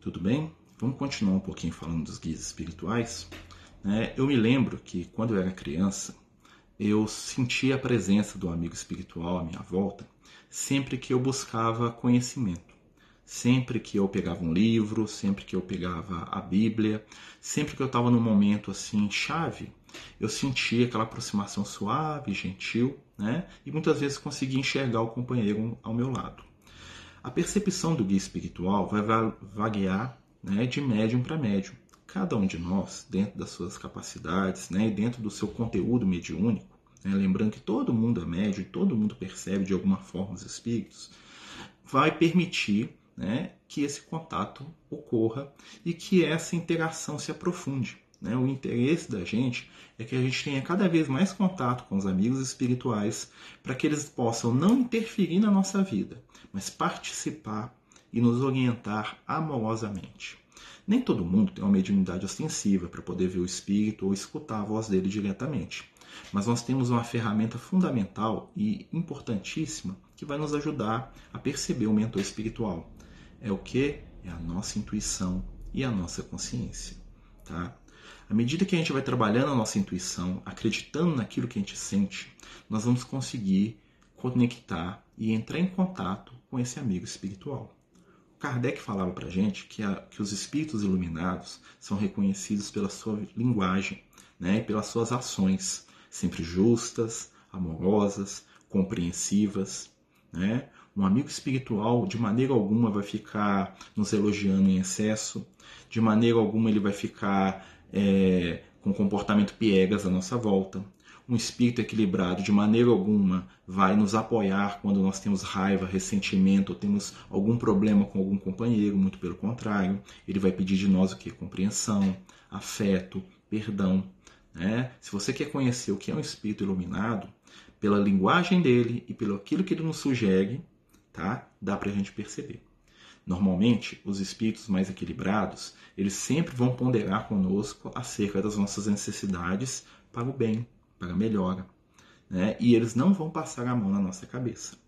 tudo bem? Vamos continuar um pouquinho falando dos guias espirituais. Né? Eu me lembro que quando eu era criança, eu sentia a presença do amigo espiritual à minha volta sempre que eu buscava conhecimento. Sempre que eu pegava um livro, sempre que eu pegava a Bíblia, sempre que eu estava num momento assim chave, eu sentia aquela aproximação suave, gentil, né? E muitas vezes conseguia enxergar o companheiro ao meu lado. A percepção do guia espiritual vai vaguear né, de médium para médium. Cada um de nós, dentro das suas capacidades né, e dentro do seu conteúdo mediúnico, né, lembrando que todo mundo é médium todo mundo percebe de alguma forma os espíritos, vai permitir né, que esse contato ocorra e que essa interação se aprofunde. Né? O interesse da gente é que a gente tenha cada vez mais contato com os amigos espirituais para que eles possam não interferir na nossa vida, mas participar e nos orientar amorosamente. Nem todo mundo tem uma mediunidade ostensiva para poder ver o espírito ou escutar a voz dele diretamente. Mas nós temos uma ferramenta fundamental e importantíssima que vai nos ajudar a perceber o mentor espiritual. É o que? É a nossa intuição e a nossa consciência. Tá? À medida que a gente vai trabalhando a nossa intuição, acreditando naquilo que a gente sente, nós vamos conseguir conectar e entrar em contato com esse amigo espiritual. Kardec falava para gente que, a, que os espíritos iluminados são reconhecidos pela sua linguagem né, e pelas suas ações, sempre justas, amorosas, compreensivas. Né? Um amigo espiritual, de maneira alguma, vai ficar nos elogiando em excesso, de maneira alguma, ele vai ficar é, com comportamento piegas à nossa volta um espírito equilibrado de maneira alguma vai nos apoiar quando nós temos raiva, ressentimento ou temos algum problema com algum companheiro, muito pelo contrário, ele vai pedir de nós o que? Compreensão, afeto, perdão. Né? Se você quer conhecer o que é um espírito iluminado, pela linguagem dele e pelo aquilo que ele nos sugere, tá? dá para a gente perceber. Normalmente, os espíritos mais equilibrados, eles sempre vão ponderar conosco acerca das nossas necessidades para o bem, para a melhora. Né? E eles não vão passar a mão na nossa cabeça.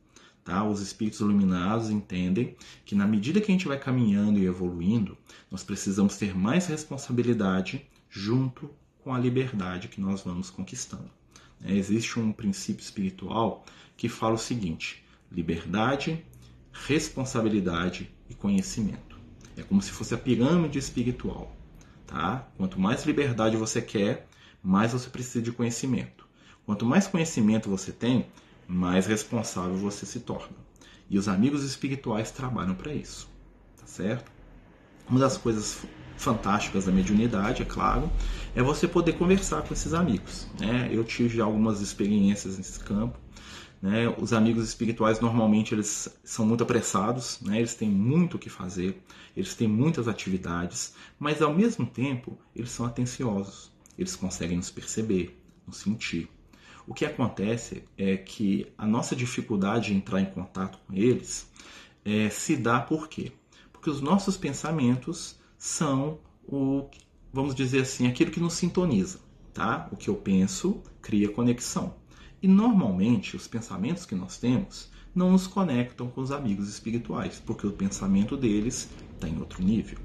Tá? Os espíritos iluminados entendem que na medida que a gente vai caminhando e evoluindo, nós precisamos ter mais responsabilidade junto com a liberdade que nós vamos conquistando. É, existe um princípio espiritual que fala o seguinte: liberdade, responsabilidade e conhecimento. É como se fosse a pirâmide espiritual. Tá? Quanto mais liberdade você quer, mais você precisa de conhecimento. Quanto mais conhecimento você tem, mais responsável você se torna. E os amigos espirituais trabalham para isso, tá certo? Uma das coisas fantásticas da mediunidade, é claro, é você poder conversar com esses amigos. Né? Eu tive já algumas experiências nesse campo. Né? Os amigos espirituais normalmente eles são muito apressados, né? eles têm muito o que fazer, eles têm muitas atividades, mas ao mesmo tempo eles são atenciosos eles conseguem nos perceber, nos sentir. O que acontece é que a nossa dificuldade de entrar em contato com eles é, se dá por quê? Porque os nossos pensamentos são o, vamos dizer assim, aquilo que nos sintoniza, tá? O que eu penso cria conexão. E normalmente os pensamentos que nós temos não nos conectam com os amigos espirituais, porque o pensamento deles está em outro nível.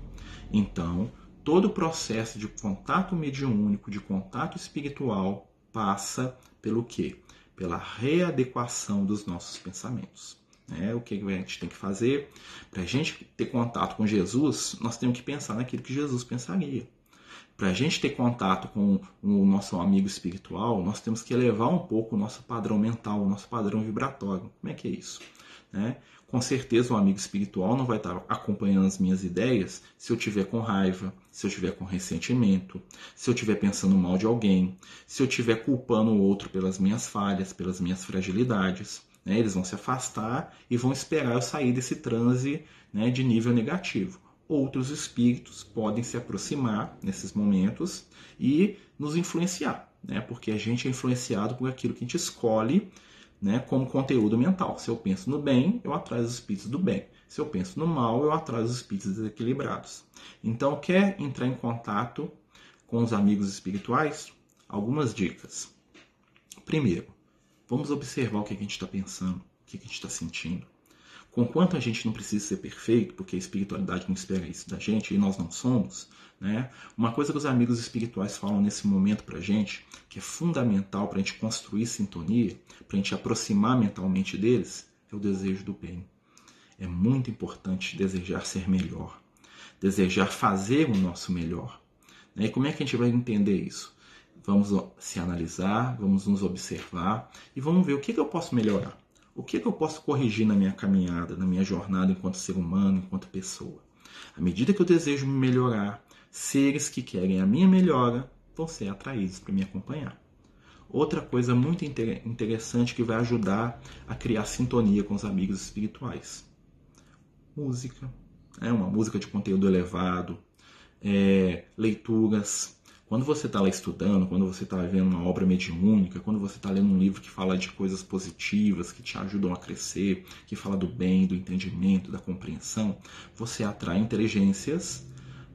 Então, todo o processo de contato mediúnico, de contato espiritual, passa pelo quê? Pela readequação dos nossos pensamentos. É, o que a gente tem que fazer? Para a gente ter contato com Jesus, nós temos que pensar naquilo que Jesus pensaria. Para a gente ter contato com o nosso amigo espiritual, nós temos que elevar um pouco o nosso padrão mental, o nosso padrão vibratório. Como é que é isso? Né? Com certeza o amigo espiritual não vai estar acompanhando as minhas ideias se eu tiver com raiva, se eu tiver com ressentimento, se eu tiver pensando mal de alguém, se eu tiver culpando o outro pelas minhas falhas, pelas minhas fragilidades. Né? Eles vão se afastar e vão esperar eu sair desse transe né, de nível negativo. Outros espíritos podem se aproximar nesses momentos e nos influenciar, né? porque a gente é influenciado por aquilo que a gente escolhe né, como conteúdo mental. Se eu penso no bem, eu atraio os espíritos do bem. Se eu penso no mal, eu atraio os espíritos desequilibrados. Então, quer entrar em contato com os amigos espirituais? Algumas dicas. Primeiro, vamos observar o que a gente está pensando, o que a gente está sentindo. Conquanto a gente não precisa ser perfeito, porque a espiritualidade não espera isso da gente e nós não somos, né? Uma coisa que os amigos espirituais falam nesse momento pra gente, que é fundamental para a gente construir sintonia, para a gente aproximar mentalmente deles, é o desejo do bem. É muito importante desejar ser melhor, desejar fazer o nosso melhor. Né? E como é que a gente vai entender isso? Vamos se analisar, vamos nos observar e vamos ver o que, que eu posso melhorar. O que, que eu posso corrigir na minha caminhada, na minha jornada enquanto ser humano, enquanto pessoa. À medida que eu desejo me melhorar, seres que querem a minha melhora vão ser atraídos para me acompanhar. Outra coisa muito interessante que vai ajudar a criar sintonia com os amigos espirituais: música. É uma música de conteúdo elevado, é, leituras, quando você está lá estudando, quando você está vendo uma obra mediúnica, quando você está lendo um livro que fala de coisas positivas, que te ajudam a crescer, que fala do bem, do entendimento, da compreensão, você atrai inteligências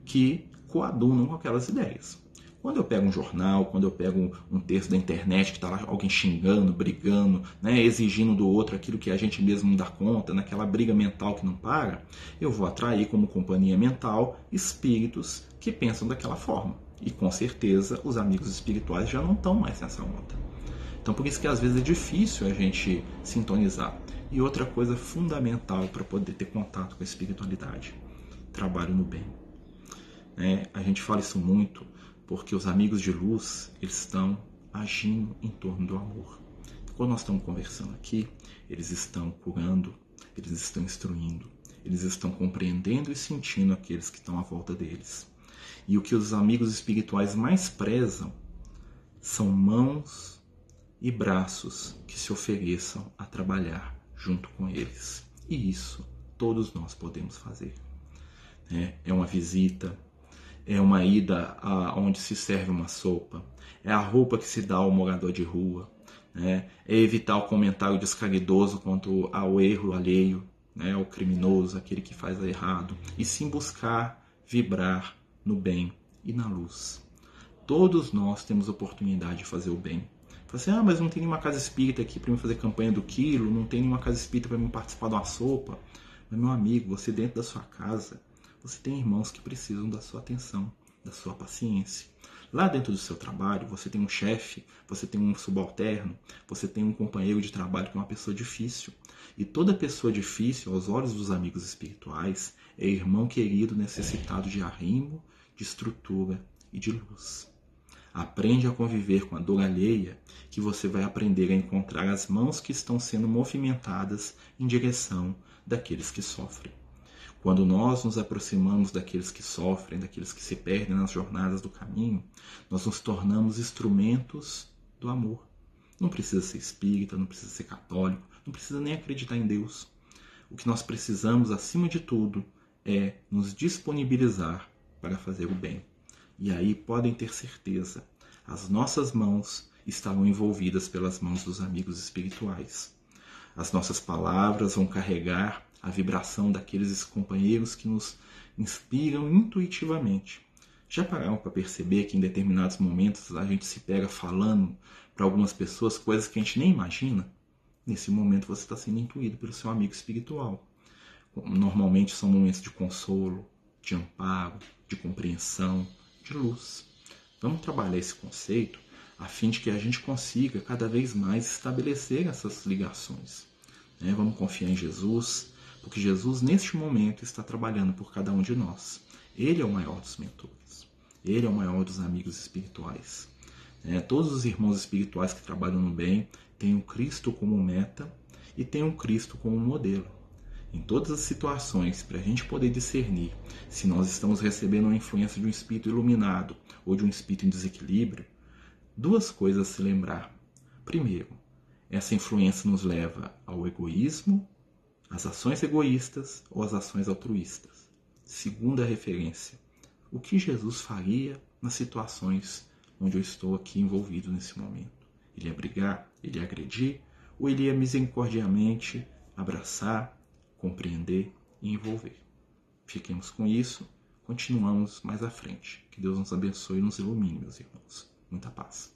que coadunam com aquelas ideias. Quando eu pego um jornal, quando eu pego um texto da internet que está lá alguém xingando, brigando, né, exigindo do outro aquilo que a gente mesmo não dá conta, naquela briga mental que não para, eu vou atrair como companhia mental espíritos que pensam daquela forma. E com certeza os amigos espirituais já não estão mais nessa onda. Então por isso que às vezes é difícil a gente sintonizar. E outra coisa fundamental para poder ter contato com a espiritualidade: trabalho no bem. É, a gente fala isso muito porque os amigos de luz eles estão agindo em torno do amor. Quando nós estamos conversando aqui, eles estão curando, eles estão instruindo, eles estão compreendendo e sentindo aqueles que estão à volta deles. E o que os amigos espirituais mais prezam são mãos e braços que se ofereçam a trabalhar junto com eles. E isso todos nós podemos fazer. É, é uma visita, é uma ida a onde se serve uma sopa, é a roupa que se dá ao morador de rua, né? é evitar o comentário descaridoso quanto ao erro alheio, né? ao criminoso, aquele que faz errado, e sim buscar vibrar no bem e na luz. Todos nós temos oportunidade de fazer o bem. Fala assim, ah, mas não tem nenhuma casa espírita aqui para me fazer campanha do quilo, não tem nenhuma casa espírita para me participar de uma sopa. Mas, meu amigo, você dentro da sua casa, você tem irmãos que precisam da sua atenção, da sua paciência. Lá dentro do seu trabalho, você tem um chefe, você tem um subalterno, você tem um companheiro de trabalho que é uma pessoa difícil. E toda pessoa difícil, aos olhos dos amigos espirituais, é irmão querido necessitado de arrimo, de estrutura e de luz. Aprende a conviver com a dor alheia, que você vai aprender a encontrar as mãos que estão sendo movimentadas em direção daqueles que sofrem. Quando nós nos aproximamos daqueles que sofrem, daqueles que se perdem nas jornadas do caminho, nós nos tornamos instrumentos do amor. Não precisa ser espírita, não precisa ser católico, não precisa nem acreditar em Deus. O que nós precisamos, acima de tudo, é nos disponibilizar para fazer o bem. E aí podem ter certeza, as nossas mãos estarão envolvidas pelas mãos dos amigos espirituais. As nossas palavras vão carregar a vibração daqueles companheiros que nos inspiram intuitivamente. Já pararam para perceber que em determinados momentos a gente se pega falando para algumas pessoas coisas que a gente nem imagina? Nesse momento você está sendo intuído pelo seu amigo espiritual. Normalmente são momentos de consolo, de amparo, de compreensão, de luz. Vamos trabalhar esse conceito a fim de que a gente consiga cada vez mais estabelecer essas ligações. Né? Vamos confiar em Jesus, porque Jesus, neste momento, está trabalhando por cada um de nós. Ele é o maior dos mentores. Ele é o maior dos amigos espirituais. É, todos os irmãos espirituais que trabalham no bem têm o Cristo como meta e têm o Cristo como modelo. Em todas as situações, para a gente poder discernir se nós estamos recebendo uma influência de um espírito iluminado ou de um espírito em desequilíbrio, duas coisas a se lembrar. Primeiro, essa influência nos leva ao egoísmo as ações egoístas ou as ações altruístas. Segunda referência, o que Jesus faria nas situações onde eu estou aqui envolvido nesse momento? Ele ia brigar? Ele ia agredir? Ou ele ia misericordiamente abraçar, compreender e envolver? Fiquemos com isso, continuamos mais à frente. Que Deus nos abençoe e nos ilumine, meus irmãos. Muita paz.